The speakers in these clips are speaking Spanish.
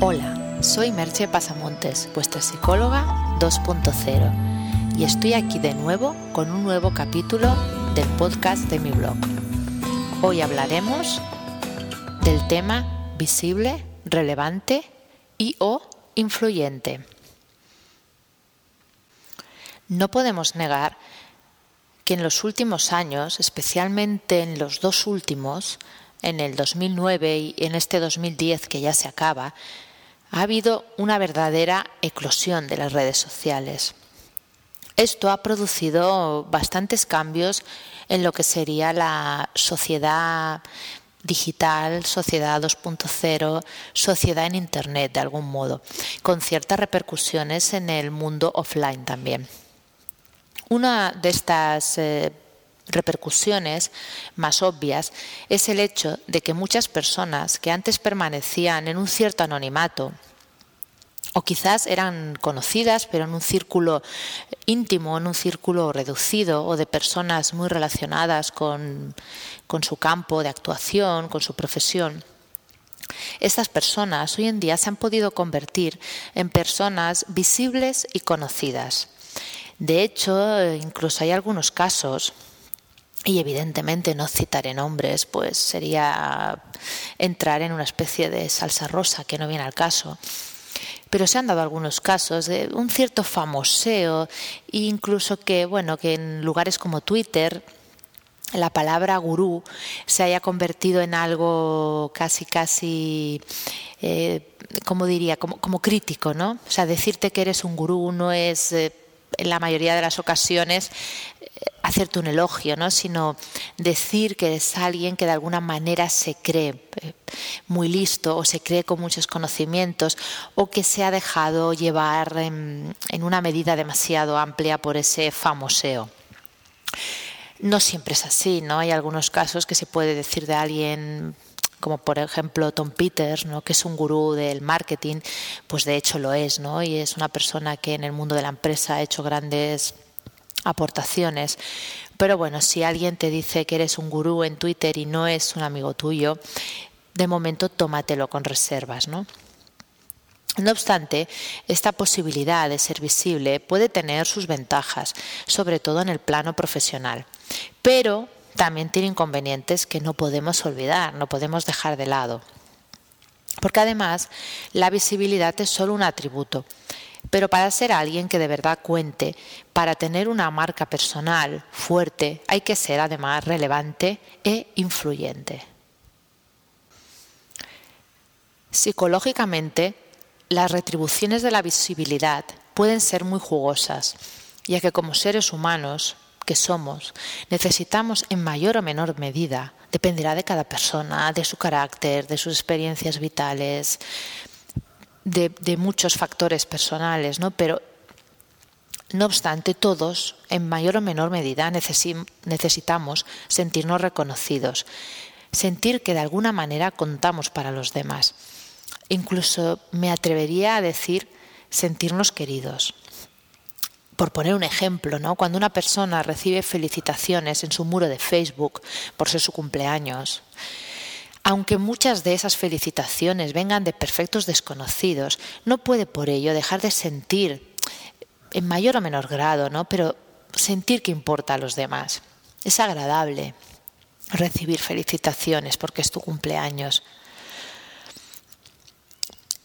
Hola, soy Merche Pasamontes, vuestra psicóloga 2.0, y estoy aquí de nuevo con un nuevo capítulo del podcast de mi blog. Hoy hablaremos del tema visible, relevante y o influyente. No podemos negar que en los últimos años, especialmente en los dos últimos, en el 2009 y en este 2010 que ya se acaba, ha habido una verdadera eclosión de las redes sociales. Esto ha producido bastantes cambios en lo que sería la sociedad digital, sociedad 2.0, sociedad en Internet de algún modo, con ciertas repercusiones en el mundo offline también. Una de estas eh, repercusiones más obvias es el hecho de que muchas personas que antes permanecían en un cierto anonimato o quizás eran conocidas, pero en un círculo íntimo, en un círculo reducido o de personas muy relacionadas con, con su campo de actuación, con su profesión. Estas personas hoy en día se han podido convertir en personas visibles y conocidas. De hecho, incluso hay algunos casos y evidentemente no citaré nombres, pues sería entrar en una especie de salsa rosa que no viene al caso. Pero se han dado algunos casos de un cierto famoseo, incluso que, bueno, que en lugares como Twitter la palabra gurú se haya convertido en algo casi, casi, eh, como diría, como, como, crítico, ¿no? O sea, decirte que eres un gurú no es, eh, en la mayoría de las ocasiones, hacerte un elogio, ¿no? sino decir que es alguien que de alguna manera se cree eh, muy listo o se cree con muchos conocimientos o que se ha dejado llevar en, en una medida demasiado amplia por ese famoseo. No siempre es así, ¿no? Hay algunos casos que se puede decir de alguien como por ejemplo Tom Peters, ¿no? que es un gurú del marketing, pues de hecho lo es, ¿no? Y es una persona que en el mundo de la empresa ha hecho grandes aportaciones. Pero bueno, si alguien te dice que eres un gurú en Twitter y no es un amigo tuyo, de momento tómatelo con reservas, ¿no? No obstante, esta posibilidad de ser visible puede tener sus ventajas, sobre todo en el plano profesional, pero también tiene inconvenientes que no podemos olvidar, no podemos dejar de lado. Porque además la visibilidad es solo un atributo, pero para ser alguien que de verdad cuente, para tener una marca personal fuerte, hay que ser además relevante e influyente. Psicológicamente, las retribuciones de la visibilidad pueden ser muy jugosas, ya que como seres humanos que somos, necesitamos en mayor o menor medida, dependerá de cada persona, de su carácter, de sus experiencias vitales, de, muchos factores personales, ¿no? Pero no obstante, todos, en mayor o menor medida, necesitamos sentirnos reconocidos, sentir que de alguna manera contamos para los demás. Incluso me atrevería a decir sentirnos queridos. Por poner un ejemplo, ¿no? cuando una persona recibe felicitaciones en su muro de Facebook por ser su cumpleaños, aunque muchas de esas felicitaciones vengan de perfectos desconocidos, no puede por ello dejar de sentir, en mayor o menor grado, ¿no? pero sentir que importa a los demás. Es agradable recibir felicitaciones porque es tu cumpleaños.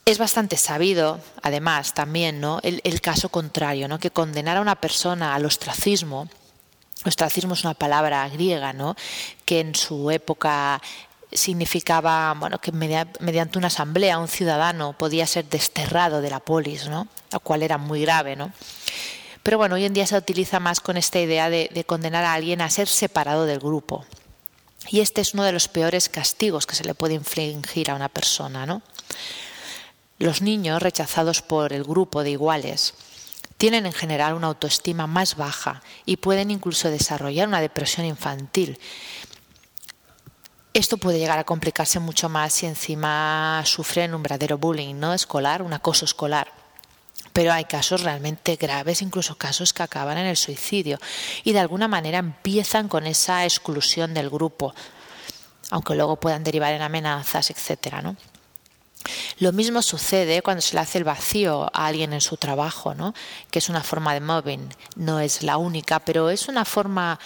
Es bastante sabido, además, también, ¿no? el, el caso contrario, ¿no? que condenar a una persona al ostracismo, ostracismo es una palabra griega, ¿no? que en su época significaba bueno, que mediante una asamblea un ciudadano podía ser desterrado de la polis, ¿no? lo cual era muy grave. ¿no? Pero bueno, hoy en día se utiliza más con esta idea de, de condenar a alguien a ser separado del grupo. Y este es uno de los peores castigos que se le puede infligir a una persona. ¿no? Los niños rechazados por el grupo de iguales tienen en general una autoestima más baja y pueden incluso desarrollar una depresión infantil esto puede llegar a complicarse mucho más si encima sufren un verdadero bullying no escolar, un acoso escolar. Pero hay casos realmente graves, incluso casos que acaban en el suicidio y de alguna manera empiezan con esa exclusión del grupo, aunque luego puedan derivar en amenazas, etcétera, ¿no? Lo mismo sucede cuando se le hace el vacío a alguien en su trabajo, ¿no? que es una forma de mobbing. No es la única, pero es una forma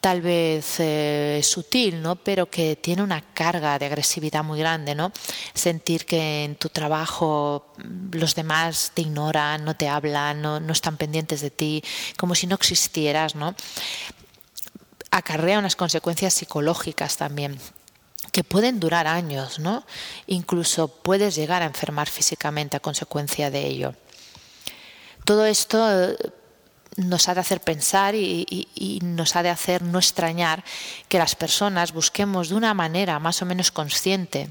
tal vez eh, sutil, ¿no? pero que tiene una carga de agresividad muy grande. ¿no? Sentir que en tu trabajo mm, los demás te ignoran, no te hablan, no, no están pendientes de ti, como si no existieras. ¿no? acarrea unas consecuencias psicológicas también que pueden durar años, ¿no? Incluso puedes llegar a enfermar físicamente a consecuencia de ello. Todo esto eh, nos ha de hacer pensar y, nos ha de hacer no extrañar que las personas busquemos de una manera más o menos consciente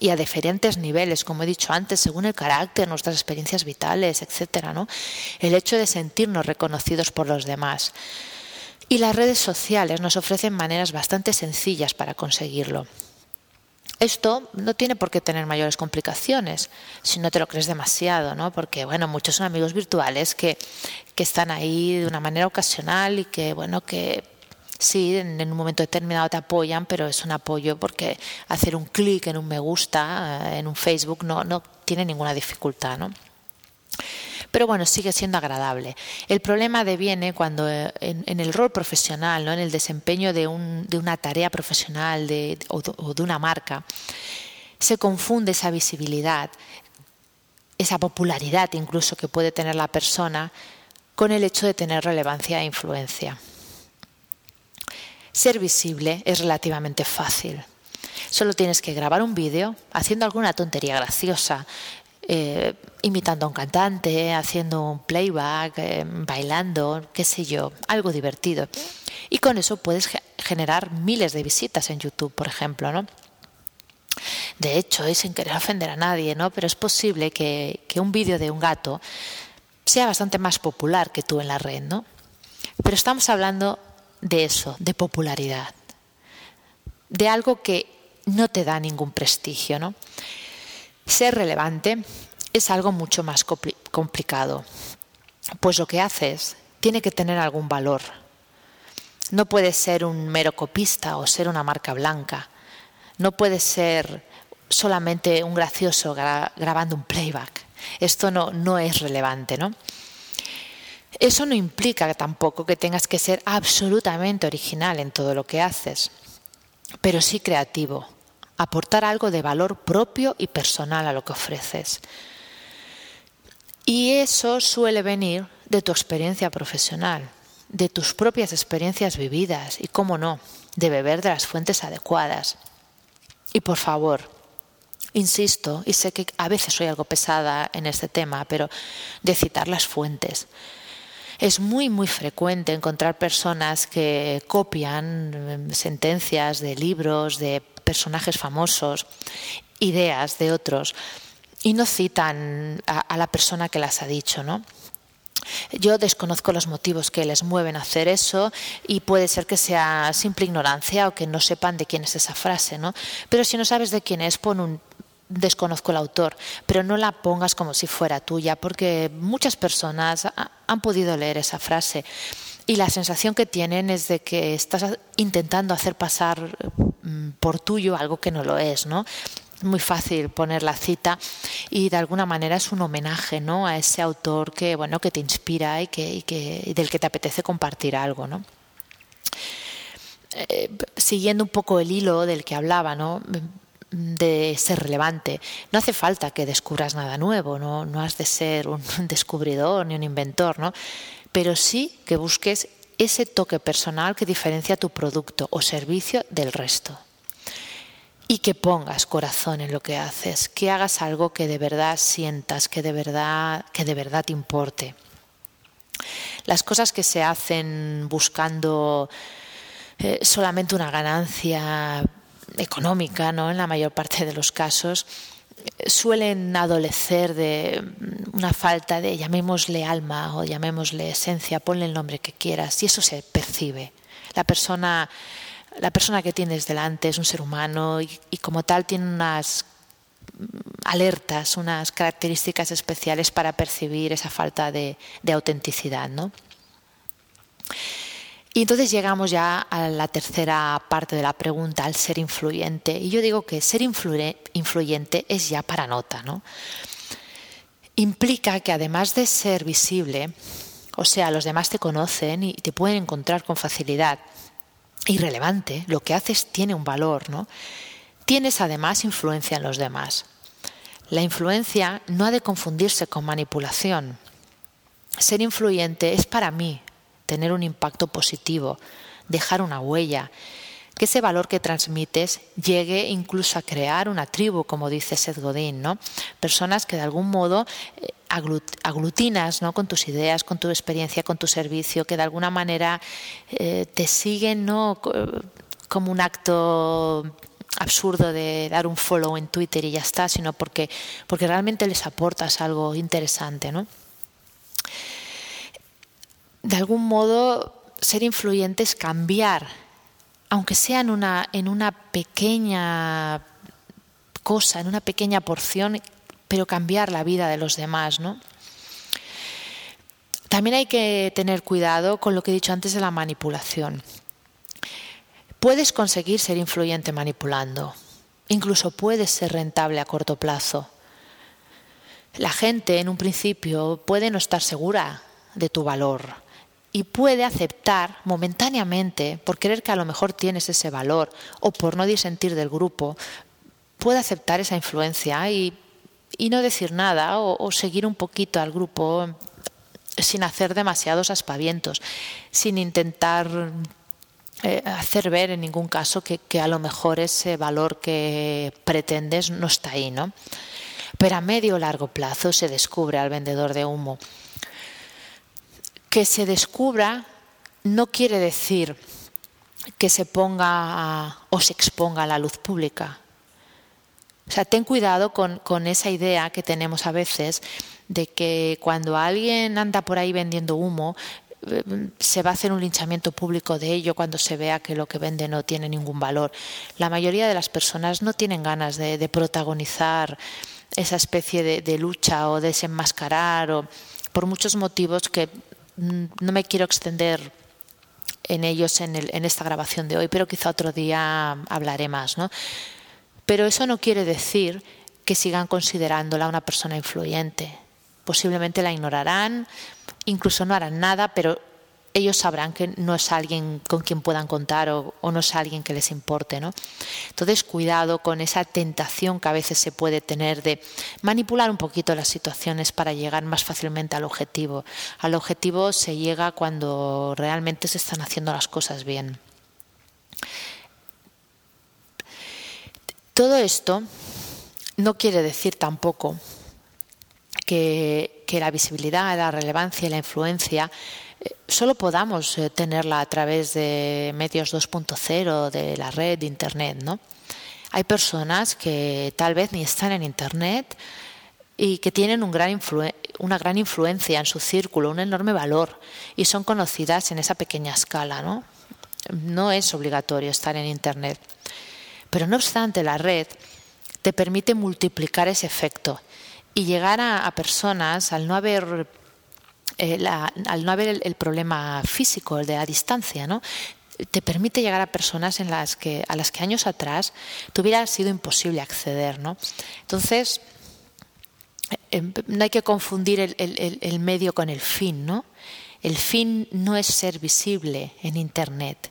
y a diferentes niveles, como he dicho antes, según el carácter, nuestras experiencias vitales, etcétera, ¿no? El hecho de sentirnos reconocidos por los demás. Y las redes sociales nos ofrecen maneras bastante sencillas para conseguirlo. Esto no tiene por qué tener mayores complicaciones si no te lo crees demasiado, ¿no? Porque, bueno, muchos son amigos virtuales que, que están ahí de una manera ocasional y que, bueno, que sí, en, un momento determinado te apoyan, pero es un apoyo porque hacer un clic en un me gusta eh, en un Facebook no, no tiene ninguna dificultad, ¿no? Pero bueno, sigue siendo agradable. El problema deviene cuando eh, en, el rol profesional, ¿no? en el desempeño de, una tarea profesional o, de una marca, se confunde esa visibilidad, esa popularidad incluso que puede tener la persona con el hecho de tener relevancia e influencia. Ser visible es relativamente fácil. Solo tienes que grabar un vídeo haciendo alguna tontería graciosa, eh, imitando a un cantante, haciendo un playback, eh, bailando, qué sé yo, algo divertido. Y con eso puedes generar miles de visitas en YouTube, por ejemplo, ¿no? De hecho, y sin querer ofender a nadie, ¿no? Pero es posible que, que un vídeo de un gato sea bastante más popular que tú en la red, ¿no? Pero estamos hablando de eso, de popularidad, de algo que no te da ningún prestigio, ¿no? Ser relevante es algo mucho más complicado, pues lo que haces tiene que tener algún valor. No puedes ser un mero copista o ser una marca blanca. No puedes ser solamente un gracioso grabando un playback. Esto no, no es relevante, ¿no? Eso no implica tampoco que tengas que ser absolutamente original en todo lo que haces, pero sí creativo, aportar algo de valor propio y personal a lo que ofreces. Y eso suele venir de tu experiencia profesional, de tus propias experiencias vividas y, cómo no, de beber de las fuentes adecuadas. Y por favor, insisto, y sé que a veces soy algo pesada en este tema, pero de citar las fuentes. Es muy, muy frecuente encontrar personas que copian em, sentencias de libros, de personajes famosos, ideas de otros, y no citan a, la persona que las ha dicho, ¿no? Yo desconozco los motivos que les mueven a hacer eso y puede ser que sea simple ignorancia o que no sepan de quién es esa frase, ¿no? Pero si no sabes de quién es, pon un desconozco el autor, pero no la pongas como si fuera tuya, porque muchas personas han podido leer esa frase y la sensación que tienen es de que estás intentando hacer pasar mm, por tuyo algo que no lo es, ¿no? Es muy fácil poner la cita y de alguna manera es un homenaje, ¿no? A ese autor que, bueno, que te inspira y que, y que del que te apetece compartir algo, ¿no? Eh, siguiendo un poco el hilo del que hablaba, ¿no? de ser relevante. No hace falta que descubras nada nuevo, no, no has de ser un descubridor ni un inventor, ¿no? Pero sí que busques ese toque personal que diferencia tu producto o servicio del resto. Y que pongas corazón en lo que haces, que hagas algo que de verdad sientas, que de verdad, que de verdad te importe. Las cosas que se hacen buscando eh, solamente una ganancia económica, ¿no? En la mayor parte de los casos, suelen adolecer de una falta de, llamémosle alma o llamémosle esencia, ponle el nombre que quieras, y eso se percibe. La persona, la persona que tienes delante es un ser humano y, como tal tiene unas alertas, unas características especiales para percibir esa falta de, de autenticidad. ¿no? Y entonces llegamos ya a la tercera parte de la pregunta, al ser influyente. Y yo digo que ser influyente es ya para nota, ¿no? Implica que además de ser visible, o sea, los demás te conocen y te pueden encontrar con facilidad, irrelevante, lo que haces tiene un valor, ¿no? Tienes además influencia en los demás. La influencia no ha de confundirse con manipulación. Ser influyente es para mí tener un impacto positivo, dejar una huella, que ese valor que transmites llegue incluso a crear una tribu, como dice Seth Godin, ¿no? Personas que de algún modo eh, aglutinas ¿no? con tus ideas, con tu experiencia, con tu servicio, que de alguna manera eh, te siguen ¿no? como un acto absurdo de dar un follow en Twitter y ya está, sino porque, porque realmente les aportas algo interesante. ¿no? De algún modo, ser influyente es cambiar, aunque sea en una, en una pequeña cosa, en una pequeña porción, pero cambiar la vida de los demás, ¿no? También hay que tener cuidado con lo que he dicho antes de la manipulación. Puedes conseguir ser influyente manipulando, incluso puedes ser rentable a corto plazo. La gente en un principio puede no estar segura de tu valor y puede aceptar momentáneamente, por creer que a lo mejor tienes ese valor o por no disentir del grupo, puede aceptar esa influencia y, no decir nada o seguir un poquito al grupo sin hacer demasiados aspavientos, sin intentar eh, hacer ver en ningún caso que, a lo mejor ese valor que pretendes no está ahí, ¿no? Pero a medio o largo plazo se descubre al vendedor de humo. Que se descubra no quiere decir que se ponga o se exponga a la luz pública. O sea, ten cuidado con, con esa idea que tenemos a veces de que cuando alguien anda por ahí vendiendo humo, se va a hacer un linchamiento público de ello cuando se vea que lo que vende no tiene ningún valor. La mayoría de las personas no tienen ganas de, protagonizar esa especie de, lucha o desenmascarar o por muchos motivos que no me quiero extender en ellos en, en, esta grabación de hoy, pero quizá otro día hablaré más. ¿no? Pero eso no quiere decir que sigan considerándola una persona influyente. Posiblemente la ignorarán, incluso no harán nada, pero ellos sabrán que no es alguien con quien puedan contar o, no es alguien que les importe. ¿no? Entonces, cuidado con esa tentación que a veces se puede tener de manipular un poquito las situaciones para llegar más fácilmente al objetivo. Al objetivo se llega cuando realmente se están haciendo las cosas bien. Todo esto no quiere decir tampoco que que la visibilidad, la relevancia y la influencia solo podamos eh, tenerla a través de medios 2.0, de la red, de Internet. ¿no? Hay personas que tal vez ni están en Internet y que tienen un gran una gran influencia en su círculo, un enorme valor y son conocidas en esa pequeña escala. ¿no? no es obligatorio estar en Internet. Pero no obstante, la red te permite multiplicar ese efecto y llegar a, personas al no haber eh, al no haber el, problema físico, el de la distancia, ¿no? te permite llegar a personas en las que, a las que años atrás te hubiera sido imposible acceder. ¿no? Entonces, em, no hay que confundir el, el, medio con el fin. ¿no? El fin no es ser visible en Internet.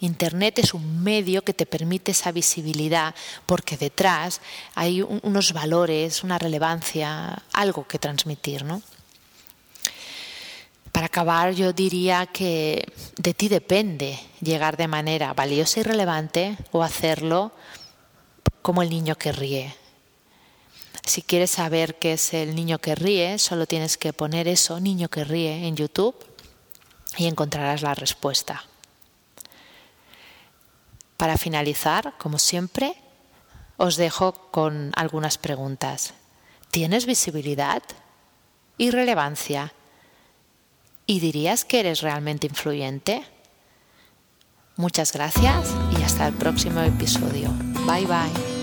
Internet es un medio que te permite esa visibilidad porque detrás hay unos valores, una relevancia, algo que transmitir, ¿no? Para acabar, yo diría que de ti depende llegar de manera valiosa y relevante o hacerlo como el niño que ríe. Si quieres saber qué es el niño que ríe, solo tienes que poner eso, niño que ríe, en YouTube y encontrarás la respuesta. Para finalizar, como siempre, os dejo con algunas preguntas. ¿Tienes visibilidad y relevancia? ¿Y dirías que eres realmente influyente? Muchas gracias y hasta el próximo episodio. Bye bye.